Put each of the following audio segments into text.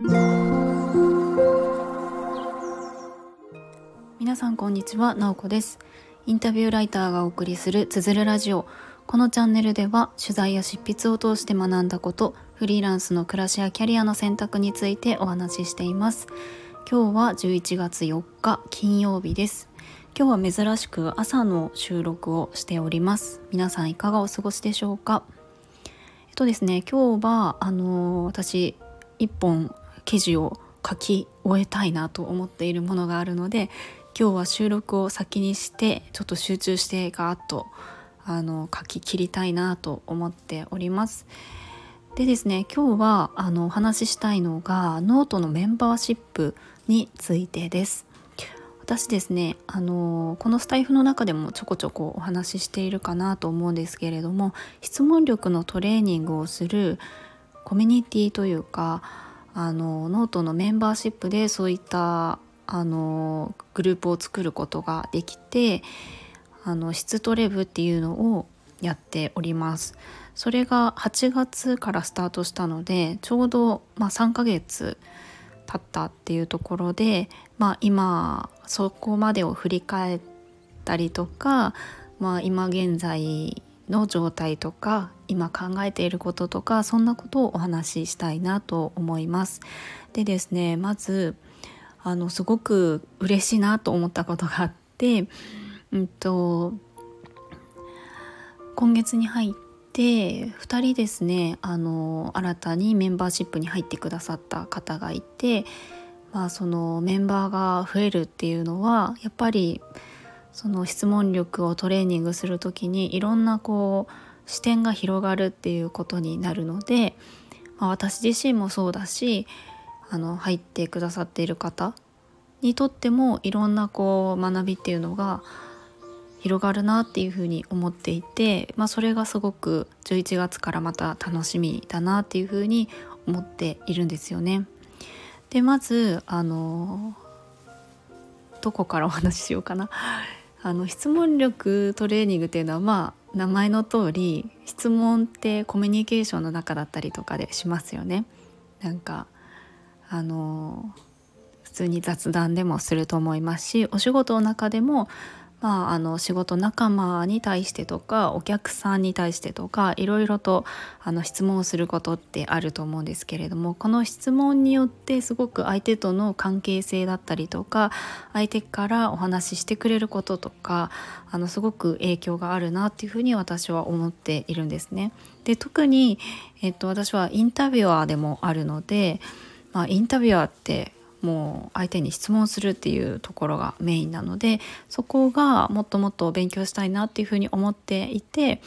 皆さんこんにちは、なおこです。インタビューライターがお送りするつづるラジオ。このチャンネルでは取材や執筆を通して学んだことフリーランスの暮らしやキャリアの選択についてお話ししています。今日は11月4日金曜日です。今日は珍しく朝の収録をしております。皆さんいかがお過ごしでしょうか？えっとですね今日はあの私一本記事を書き終えたいなと思っているものがあるので今日は収録を先にしてちょっと集中してガーッとあの書き切りたいなと思っております。でですね今日はあのお話ししたいのがノートのメンバーシップについてです。私ですねあのこのスタイフの中でもちょこちょこお話ししているかなと思うんですけれども質問力のトレーニングをするコミュニティというかあのノートのメンバーシップでそういったあのグループを作ることができてあの質トレ部っていうのをやっております。それが8月からスタートしたのでちょうど、まあ、3ヶ月経ったっていうところで、まあ、今そこまでを振り返ったりとか、まあ、今現在の状態とか今考えていることとかそんなことをお話ししたいなと思います。でですねまずあのすごく嬉しいなと思ったことがあって、うんと、今月に入って2人ですねあの新たにメンバーシップに入ってくださった方がいて、まあ、そのメンバーが増えるっていうのはやっぱりその質問力をトレーニングする時にいろんなこう視点が広がるっていうことになるので、まあ、私自身もそうだしあの入ってくださっている方にとってもいろんなこう学びっていうのが広がるなっていうふうに思っていて、まあ、それがすごく11月からまた楽しみだなっていうふうに思っているんですよね。でまずあのどこからお話ししようかな。あの質問力トレーニングっていうのはまあ名前の通り質問ってコミュニケーションの中だったりとかでしますよね。なんかあの普通に雑談でもすると思いますしお仕事の中でもまあ、あの仕事仲間に対してとかお客さんに対してとかいろいろとあの質問をすることってあると思うんですけれどもこの質問によってすごく相手との関係性だったりとか相手からお話ししてくれることとかあのすごく影響があるなっていうふうに私は思っているんですね。で特に、えっと、私はインタビュアーでもあるので、まあ、インタビュアーってもう相手に質問するっていうところがメインなのでそこがもっともっと勉強したいなっていうふうに思っていて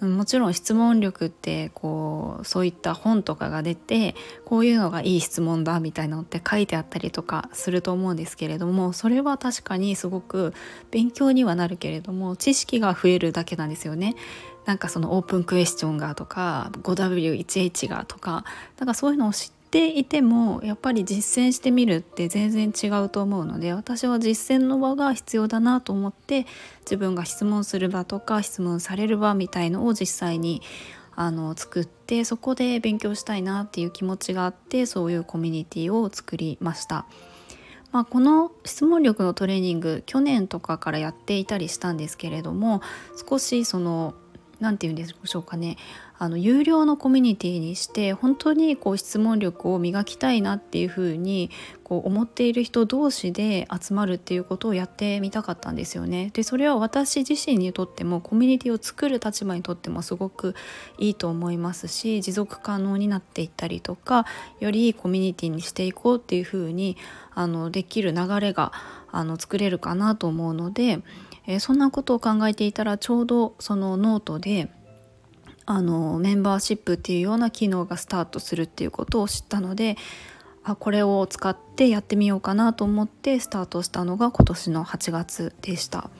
もちろん質問力ってこうそういった本とかが出てこういうのがいい質問だみたいなのって書いてあったりとかすると思うんですけれどもそれは確かにすごく勉強にはなるけれども知識が増えるだけなんですよね。なんかそのオープンクエスチョンがとか 5W1H がとかなんかそういうのを知ってていてもやっぱり実践してみるって全然違うと思うので私は実践の場が必要だなと思って自分が質問する場とか質問される場みたいのを実際にあの作ってそこで勉強したいなっていう気持ちがあってそういうコミュニティを作りました。まあ、この質問力のトレーニング去年とかからやっていたりしたんですけれども少しその何て言うんでしょうかねあの有料のコミュニティにして本当にこう質問力を磨きたいなっていうふうにこう思っている人同士で集まるっていうことをやってみたかったんですよね。でそれは私自身にとってもコミュニティを作る立場にとってもすごくいいと思いますし持続可能になっていったりとかよりいいコミュニティにしていこうっていうふうにあのできる流れがあの作れるかなと思うので、えー、そんなことを考えていたらちょうどそのノートであのメンバーシップっていうような機能がスタートするっていうことを知ったのであこれを使ってやってみようかなと思ってスタートしたのが今年の8月でした。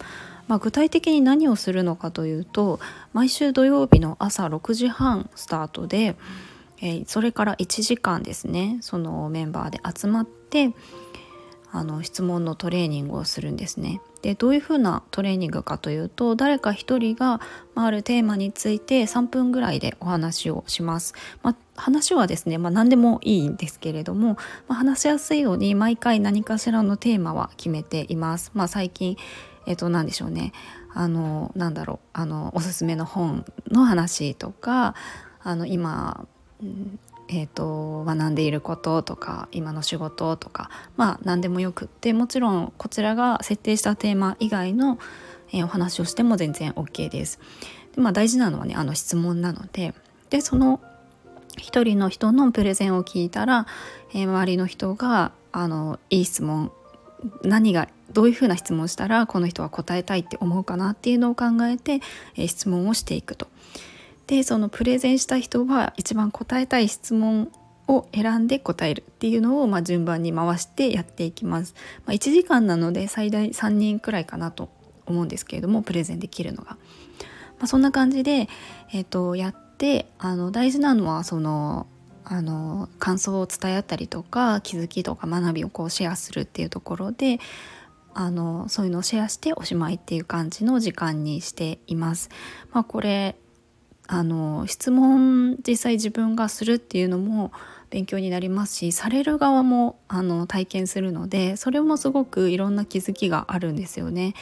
まあ、具体的に何をするのかというと毎週土曜日の朝6時半スタートで、えー、それから1時間ですねそのメンバーで集まってあの質問のトレーニングをするんですね。でどういうふうなトレーニングかというと誰か一人が、まあ、るテーマについて3分ぐらいでお話をします。まあ、話はですね、まあ、何でもいいんですけれども、まあ、話しやすいように毎回何かしらのテーマは決めています。まあ、最近えっ、と何でしょうねあのなんだろうあのおすすめの本の話とかあの今、えーと、学んでいることとか今の仕事とかまあ何でもよくってもちろんこちらが設定したテーマ以外の、えー、お話をしても全然 OK です。でまあ、大事なのはねあの質問なのででその一人の人のプレゼンを聞いたら、えー、周りの人があのいい質問何がどういうふうな質問をしたらこの人は答えたいって思うかなっていうのを考えて、えー、質問をしていくと。でそのプレゼンした人は一番答えたい質問を選んで答えるっていうのを、まあ、順番に回してやっていきます。まあ、1時間なので最大3人くらいかなと思うんですけれどもプレゼンできるのが。まあ、そんな感じで、えーと、やってあの大事なのはそのあの感想を伝え合ったりとか気づきとか学びをこうシェアするっていうところであのそういうのをシェアしておしまいっていう感じの時間にしています。まあ、これあの質問実際自分がするっていうのも勉強になりますしされる側もあの体験するのでそれもすごくいろんな気づきがあるんですよね。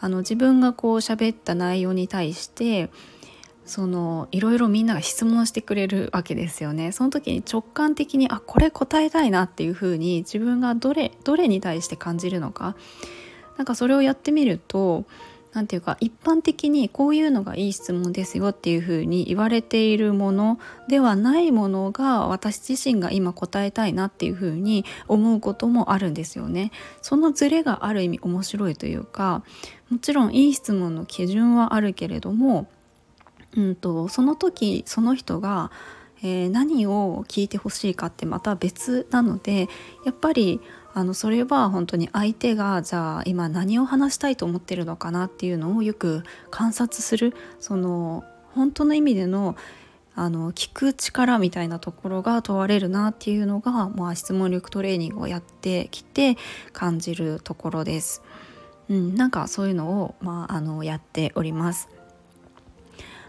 あの自分がこう喋った内容に対してそのいろいろみんなが質問してくれるわけですよね。その時に直感的にあこれ答えたいなっていうふうに自分がどれどれに対して感じるのかなんかそれをやってみると何て言うか一般的にこういうのがいい質問ですよっていうふうに言われているものではないものが私自身が今答えたいなっていうふうに思うこともあるんですよね。そのズレがある意味面白いというかもちろんいい質問の基準はあるけれども、うんと、その時その人がえー、何を聞いてほしいかってまた別なのでやっぱりあのそれは本当に相手がじゃあ今何を話したいと思ってるのかなっていうのをよく観察するその本当の意味でのあの聞く力みたいなところが問われるなっていうのが、まあ、質問力トレーニングをやってきて感じるところです。うん、なんかそういうのを、まあ、あのやっております。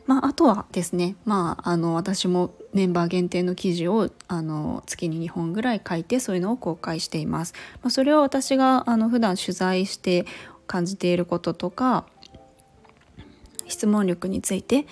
まあ、あとはですね、まあ、あの私もメンバー限定の記事をあの月に2本ぐらい書いてそういうのを公開しています。まあ、それは私があの普段取材して感じていることとか質問力について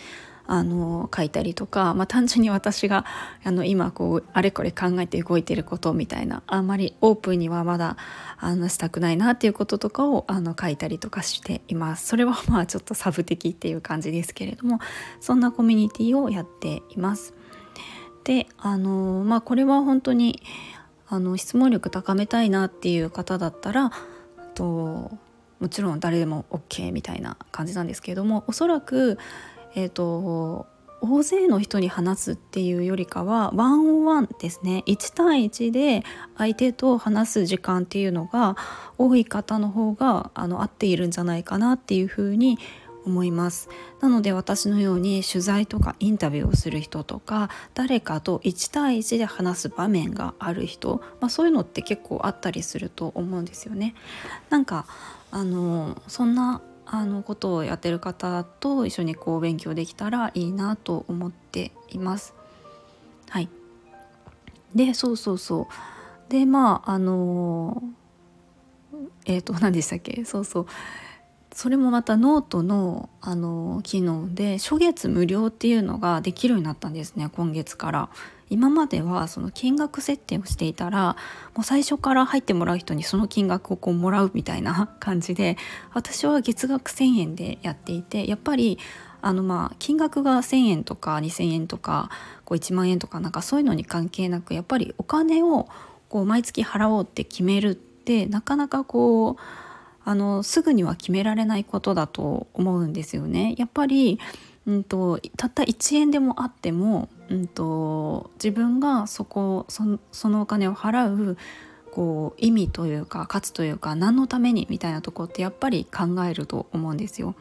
あの書いたりとか、まあ、単純に私があの今こうあれこれ考えて動いてることみたいなあんまりオープンにはまだ話したくないなっていうこととかをあの書いたりとかしています。それはまあちょっとサブ的っていう感じですけれどもそんなコミュニティをやっています。であのまあこれは本当にあの質問力高めたいなっていう方だったらともちろん誰でも OK みたいな感じなんですけれどもおそらくえーと、大勢の人に話すっていうよりかはワンオンワンですね1対1で相手と話す時間っていうのが多い方の方があの合っているんじゃないかなっていうふうに思いますなので私のように取材とかインタビューをする人とか誰かと1対1で話す場面がある人、まあ、そういうのって結構あったりすると思うんですよね。なんかあのそんなあのことをやってる方と一緒にこう勉強できたらいいなと思っています。はい、でそうそうそうでまああのえっ、ー、と 何でしたっけ？そうそうそれもまたノートのあの機能で初月無料っていうのができるようになったんですね今月から。今まではその金額設定をしていたらもう最初から入ってもらう人にその金額をこうもらうみたいな 感じで私は月額1,000円でやっていてやっぱりあのまあ金額が1,000円とか2,000円とかこう1万円とかなんかそういうのに関係なくやっぱりお金をこう毎月払おうって決めるってなかなかこうあのすぐには決められないことだと思うんですよね。やっぱりうんと、たった1円でもあっても、うんと、自分がそこそそのお金を払うこう意味というか価値というか何のためにみたいなとこってやっぱり考えると思うんですよ。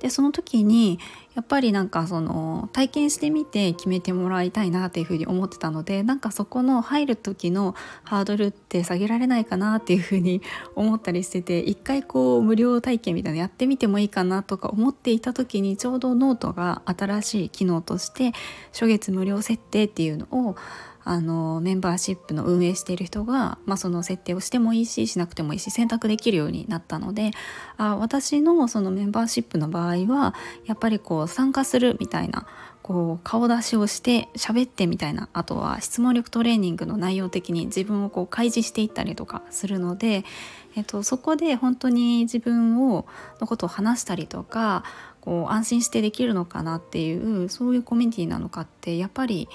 でその時にやっぱりなんかその体験してみて決めてもらいたいなっていうふうに思ってたのでなんかそこの入る時のハードルって下げられないかなっていうふうに 思ったりしてて一回こう無料体験みたいなやってみてもいいかなとか思っていた時にちょうどノートが新しい機能として初月無料設定っていうのをあのメンバーシップの運営している人が、まあ、その設定をしてもいいししなくてもいいし選択できるようになったのであ私のそのメンバーシップの場合はやっぱりこう参加するみたいなこう顔出しをして喋ってみたいなあとは質問力トレーニングの内容的に自分をこう開示していったりとかするので、えっと、そこで本当に自分をのことを話したりとか安心してできるのかなっていうそういうコミュニティなのかってやっぱり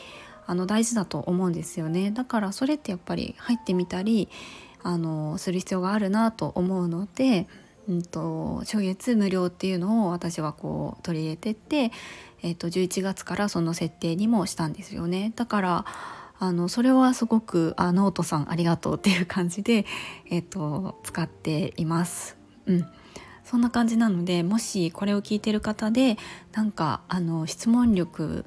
あの大事だと思うんですよね。だからそれってやっぱり入ってみたりあのする必要があるなと思うので、うんと、初月無料っていうのを私はこう取り入れてって、えー、と11月からその設定にもしたんですよね。だからあのそれはすごくあノートさんありがとうっていう感じで、えーと使っています。うん。そんな感じなのでもしこれを聞いてる方でなんかあの質問力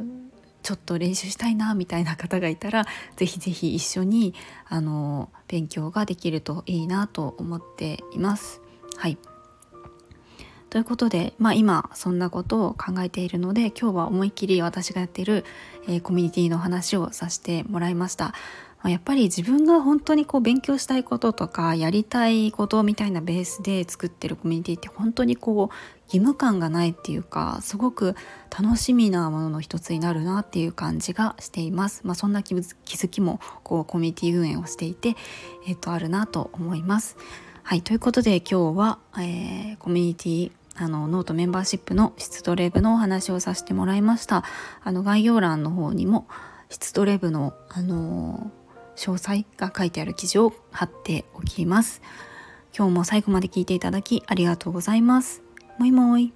ちょっと練習したいなみたいな方がいたら是非是非一緒にあの勉強ができるといいなと思っています。はいということで、まあ、今そんなことを考えているので今日は思いっきり私がやっている、えー、コミュニティの話をさせてもらいました。まやっぱり自分が本当にこう勉強したいこととかやりたいことみたいなベースで作ってるコミュニティって本当にこう義務感がないっていうかすごく楽しみなものの一つになるなっていう感じがしています。まあ、そんな気づきもこうコミュニティ運営をしていて、えっと、あるなと思います。はいということで今日は、えー、コミュニティあのノートメンバーシップの質トレブのお話をさせてもらいました。あの概要欄の方にも質トレブのあのー詳細が書いてある記事を貼っておきます。今日も最後まで聞いていただきありがとうございます。もいもい。